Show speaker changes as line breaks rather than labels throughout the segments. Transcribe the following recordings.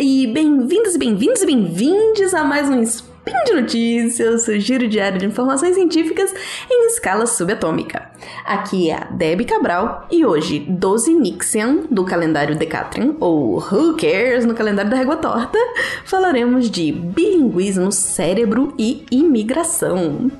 e bem-vindos, bem-vindos e bem-vindes a mais um Spin de Notícias, seu giro diário de informações científicas em escala subatômica. Aqui é a Debbie Cabral e hoje, 12 Nixian do calendário Decatrian, ou Who Cares no calendário da Régua Torta, falaremos de bilinguismo, cérebro e imigração.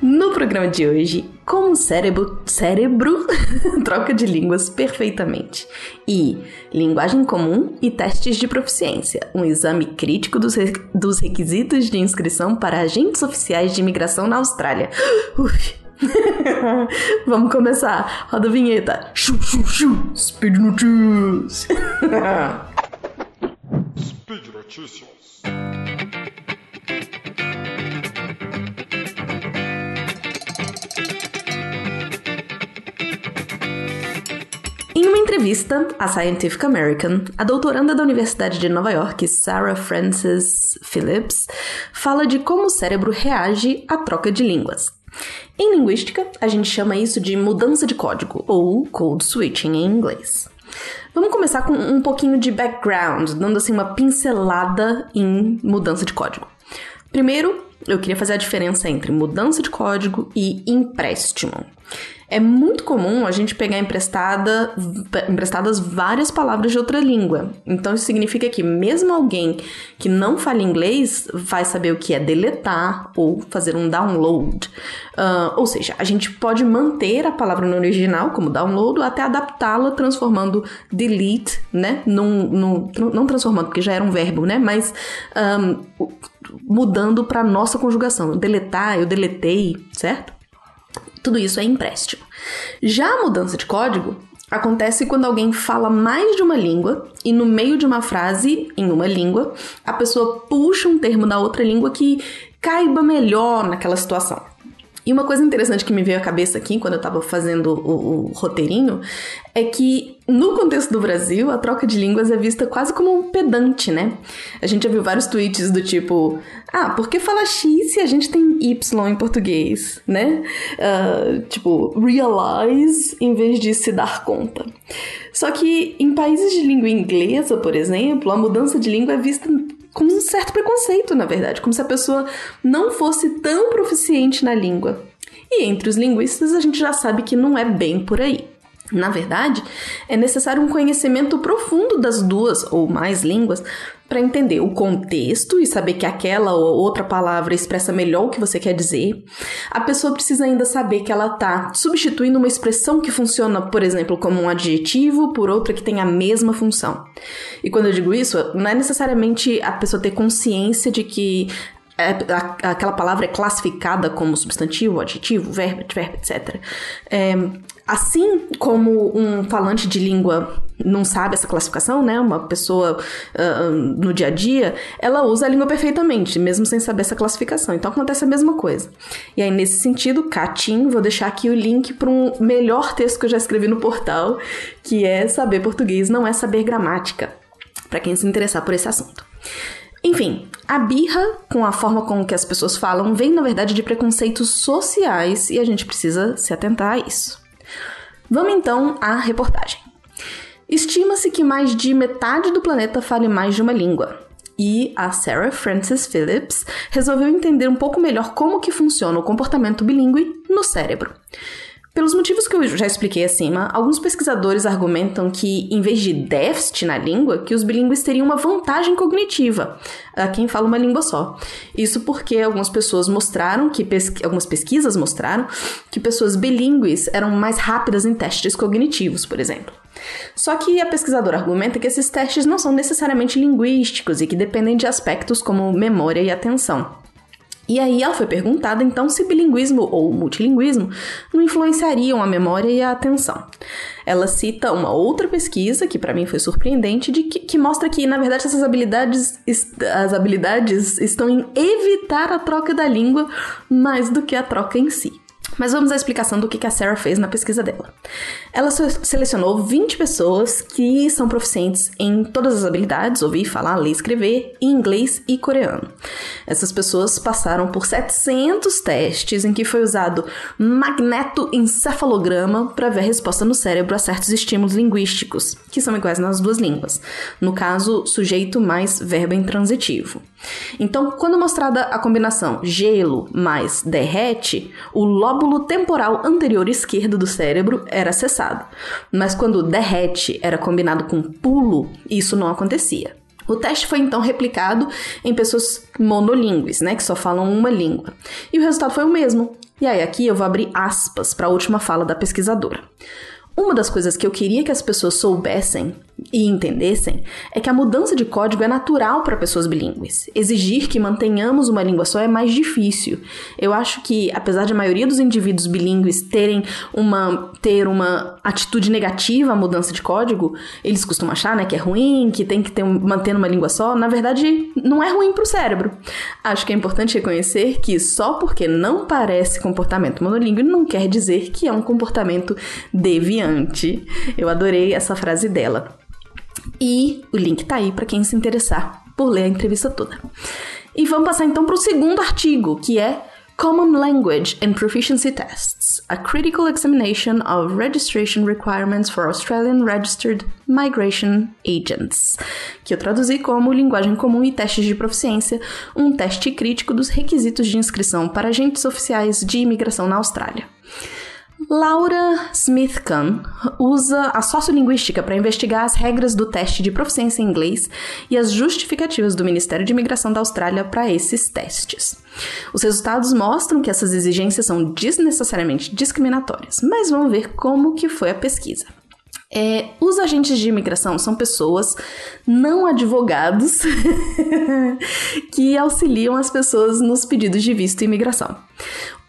No programa de hoje, como o cérebro, cérebro troca de línguas perfeitamente. E linguagem comum e testes de proficiência, um exame crítico dos, re dos requisitos de inscrição para agentes oficiais de imigração na Austrália. Uf. Vamos começar. Roda a vinheta. Chu, chu. Speed Notícias. Speed Notícias. Entrevista à Scientific American, a doutoranda da Universidade de Nova York, Sarah Frances Phillips, fala de como o cérebro reage à troca de línguas. Em linguística, a gente chama isso de mudança de código, ou code switching em inglês. Vamos começar com um pouquinho de background, dando assim uma pincelada em mudança de código. Primeiro, eu queria fazer a diferença entre mudança de código e empréstimo. É muito comum a gente pegar emprestada, emprestadas várias palavras de outra língua. Então isso significa que mesmo alguém que não fala inglês vai saber o que é deletar ou fazer um download. Uh, ou seja, a gente pode manter a palavra no original como download até adaptá-la transformando delete, né? Num, num, não transformando, porque já era um verbo, né? Mas um, mudando para nossa conjugação. Deletar, eu deletei, certo? Tudo isso é empréstimo. Já a mudança de código acontece quando alguém fala mais de uma língua e no meio de uma frase em uma língua, a pessoa puxa um termo da outra língua que caiba melhor naquela situação. E uma coisa interessante que me veio à cabeça aqui quando eu tava fazendo o, o, roteirinho é que no contexto do Brasil a troca de línguas é vista quase como um pedante, né? A gente já viu vários tweets do tipo: ah, por que fala X se a gente tem Y em português, né? Uh, tipo, realize em vez de se dar conta. Só que em países de língua inglesa, por exemplo, a mudança de língua é vista com um certo preconceito, na verdade, como se a pessoa não fosse tão proficiente na língua. E entre os linguistas a gente já sabe que não é bem por aí. Na verdade, é necessário um conhecimento profundo das duas ou mais línguas para entender o contexto e saber que aquela ou outra palavra expressa melhor o que você quer dizer. A pessoa precisa ainda saber que ela está substituindo uma expressão que funciona, por exemplo, como um adjetivo por outra que tem a mesma função. E quando eu digo isso, não é necessariamente a pessoa ter consciência de que é, aquela palavra é classificada como substantivo, adjetivo, verbo, verbo, etc. É, assim como um falante de língua não sabe essa classificação, né? Uma pessoa uh, no dia a dia, ela usa a língua perfeitamente, mesmo sem saber essa classificação. Então acontece a mesma coisa. E aí, nesse sentido, Catim, vou deixar aqui o link para um melhor texto que eu já escrevi no portal, que é Saber Português não é saber gramática, para quem se interessar por esse assunto. Enfim, a birra com a forma com que as pessoas falam vem, na verdade, de preconceitos sociais e a gente precisa se atentar a isso. Vamos então à reportagem. Estima-se que mais de metade do planeta fale mais de uma língua. E a Sarah Frances Phillips resolveu entender um pouco melhor como que funciona o comportamento bilíngue no cérebro. Pelos motivos que eu já expliquei acima, alguns pesquisadores argumentam que, em vez de déficit na língua, que os bilíngues teriam uma vantagem cognitiva a quem fala uma língua só. Isso porque algumas pessoas mostraram que algumas pesquisas mostraram que pessoas bilíngues eram mais rápidas em testes cognitivos, por exemplo. Só que a pesquisadora argumenta que esses testes não são necessariamente linguísticos e que dependem de aspectos como memória e atenção. E aí ela foi perguntada então se bilinguismo ou multilinguismo não influenciariam a memória e a atenção. Ela cita uma outra pesquisa que para mim foi surpreendente de que, que, mostra que na verdade essas habilidades as habilidades estão em evitar a troca da língua mais do que a troca em si. Mas vamos à explicação do que a Sarah fez na pesquisa dela. Ela selecionou 20 pessoas que são proficientes em todas as habilidades, ouvir, falar, ler, escrever, em inglês e coreano. Essas pessoas passaram por 700 testes em que foi usado magnetoencefalograma para ver a resposta no cérebro a certos estímulos linguísticos, que são iguais nas duas línguas. No caso, sujeito mais verbo intransitivo. Então, quando mostrada a combinação gelo mais derrete, o lóbulo temporal anterior esquerdo do cérebro era acessado. Mas quando derrete era combinado com pulo, isso não acontecia. O teste foi então replicado em pessoas monolíngues, né, que só falam uma língua. E o resultado foi o mesmo. E aí aqui eu vou abrir aspas para a última fala da pesquisadora. Uma das coisas que eu queria que as pessoas soubessem e entendessem é que a mudança de código é natural para pessoas bilíngues. Exigir que mantenhamos uma língua só é mais difícil. Eu acho que, apesar de a maioria dos indivíduos bilíngues terem uma ter uma atitude negativa à mudança de código, eles costumam achar, né, que é ruim, que tem que ter manter uma língua só. Na verdade, não é ruim para o cérebro. Acho que é importante reconhecer que só porque não parece comportamento monolíngue não quer dizer que é um comportamento deviante. Eu adorei essa frase dela. E o link tá aí para quem se interessar por ler a entrevista toda. E vamos passar então para o segundo artigo, que é Common Language and Proficiency Tests, a critical examination of registration requirements for Australian registered migration agents, que eu traduzi como linguagem comum e testes de proficiência, um teste crítico dos requisitos de inscrição para agentes oficiais de imigração na Austrália. Laura Smith-Kahn usa a sociolinguística para investigar as regras do teste de proficiência em inglês e as justificativas do Ministério de Imigração da Austrália para esses testes. Os resultados mostram que essas exigências são desnecessariamente discriminatórias, mas vamos ver como que foi a pesquisa. É, os agentes de imigração são pessoas não advogados que auxiliam as pessoas nos pedidos de visto e imigração.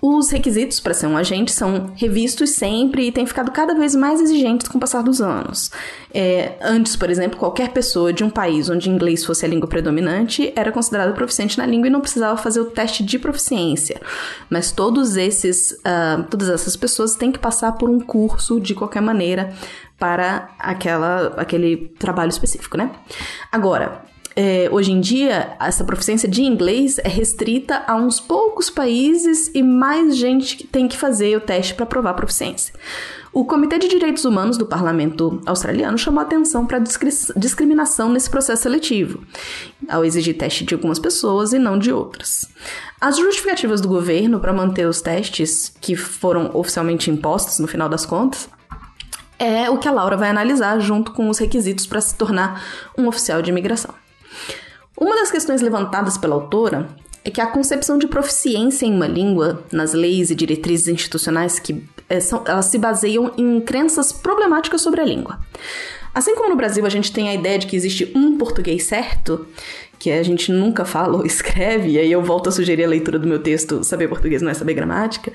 Os requisitos para ser um agente são revistos sempre e têm ficado cada vez mais exigentes com o passar dos anos. É, antes, por exemplo, qualquer pessoa de um país onde inglês fosse a língua predominante era considerada proficiente na língua e não precisava fazer o teste de proficiência. Mas todos esses, uh, todas essas pessoas têm que passar por um curso de qualquer maneira para aquela, aquele trabalho específico, né? Agora, é, hoje em dia, essa proficiência de inglês é restrita a uns poucos países e mais gente tem que fazer o teste para provar a proficiência. O Comitê de Direitos Humanos do Parlamento australiano chamou atenção para a discriminação nesse processo seletivo, ao exigir teste de algumas pessoas e não de outras. As justificativas do governo para manter os testes, que foram oficialmente impostos no final das contas, é o que a Laura vai analisar junto com os requisitos para se tornar um oficial de imigração. Uma das questões levantadas pela autora é que a concepção de proficiência em uma língua, nas leis e diretrizes institucionais que é, são, elas se baseiam em crenças problemáticas sobre a língua. Assim como no Brasil a gente tem a ideia de que existe um português certo, que a gente nunca fala ou escreve, e aí eu volto a sugerir a leitura do meu texto Saber Português não é saber gramática,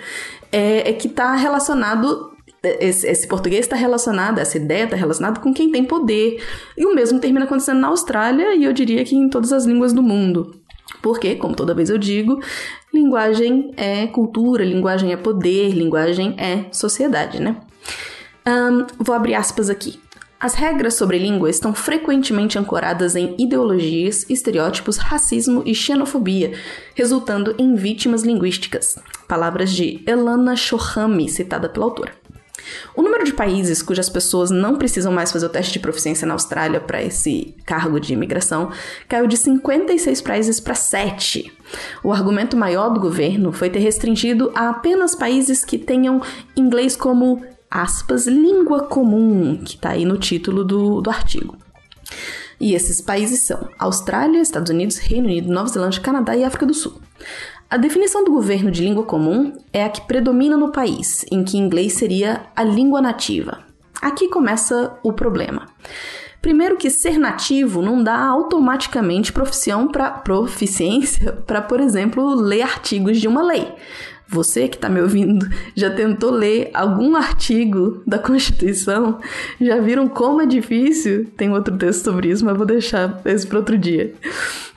é, é que está relacionado esse, esse português está relacionado, essa ideia está relacionada com quem tem poder. E o mesmo termina acontecendo na Austrália e eu diria que em todas as línguas do mundo. Porque, como toda vez eu digo, linguagem é cultura, linguagem é poder, linguagem é sociedade, né? Um, vou abrir aspas aqui. As regras sobre língua estão frequentemente ancoradas em ideologias, estereótipos, racismo e xenofobia, resultando em vítimas linguísticas. Palavras de Elana Shohami, citada pela autora. O número de países cujas pessoas não precisam mais fazer o teste de proficiência na Austrália para esse cargo de imigração caiu de 56 países para 7. O argumento maior do governo foi ter restringido a apenas países que tenham inglês como, aspas, língua comum, que está aí no título do, do artigo. E esses países são Austrália, Estados Unidos, Reino Unido, Nova Zelândia, Canadá e África do Sul. A definição do governo de língua comum é a que predomina no país, em que inglês seria a língua nativa. Aqui começa o problema. Primeiro que ser nativo não dá automaticamente profissão para proficiência para, por exemplo, ler artigos de uma lei. Você que está me ouvindo já tentou ler algum artigo da Constituição? Já viram como é difícil? Tem outro texto sobre isso, mas vou deixar esse para outro dia.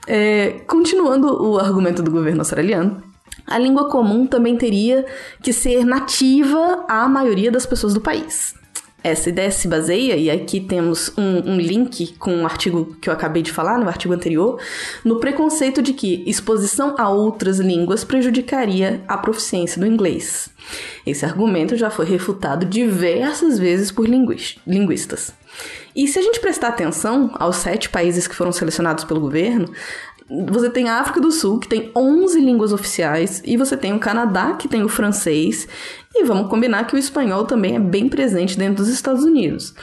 É, continuando o argumento do governo australiano, a língua comum também teria que ser nativa à maioria das pessoas do país. Essa ideia se baseia, e aqui temos um, um, link com um artigo que eu acabei de falar, no artigo anterior, no preconceito de que exposição a outras línguas prejudicaria a proficiência do inglês. Esse argumento já foi refutado diversas vezes por linguistas. E se a gente prestar atenção aos sete países que foram selecionados pelo governo, você tem a África do Sul, que tem 11 línguas oficiais, e você tem o Canadá, que tem o francês, e vamos combinar que o espanhol também é bem presente dentro dos Estados Unidos.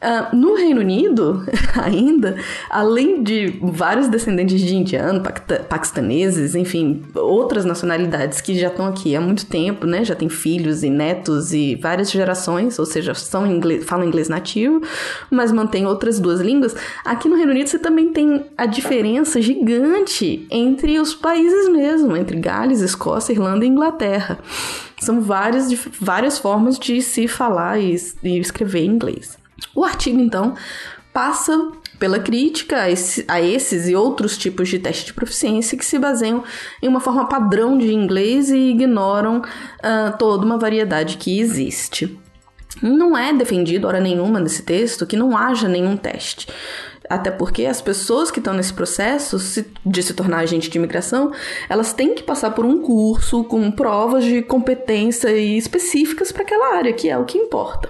Uh, no Reino Unido, ainda, além de vários descendentes de indianos, paquistaneses, enfim, outras nacionalidades que já estão aqui há muito tempo, né? Já têm filhos e netos e várias gerações, ou seja, são inglês, falam inglês nativo, mas mantêm outras duas línguas. Aqui no Reino Unido você também tem a diferença gigante entre os países mesmo, entre Gales, Escócia, Irlanda e Inglaterra. São várias, várias formas de se falar e, e escrever em inglês. O artigo, então, passa pela crítica a, esse, a, esses e outros tipos de teste de proficiência que se baseiam em uma forma padrão de inglês e ignoram uh, toda uma variedade que existe. Não é defendido, hora nenhuma, nesse texto, que não haja nenhum teste. Até porque as pessoas que estão nesse processo de se tornar agente de imigração, elas têm que passar por um curso com provas de competência específicas para aquela área, que é o que importa.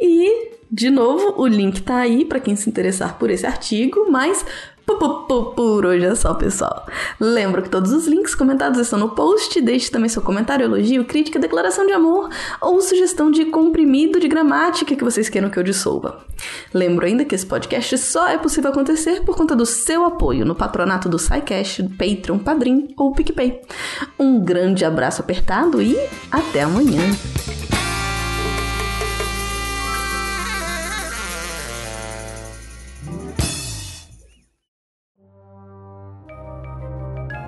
E, de novo, o link tá aí para quem se interessar por esse artigo, mas por hoje é só, pessoal. Lembro que todos os links comentados estão no post. Deixe também seu comentário, elogio, crítica, declaração de amor ou sugestão de comprimido de gramática que vocês queiram que eu dissolva. Lembro ainda que esse podcast só é possível acontecer por conta do seu apoio no patronato do SciCast, Patreon, Padrim ou PicPay. Um grande abraço apertado e até amanhã!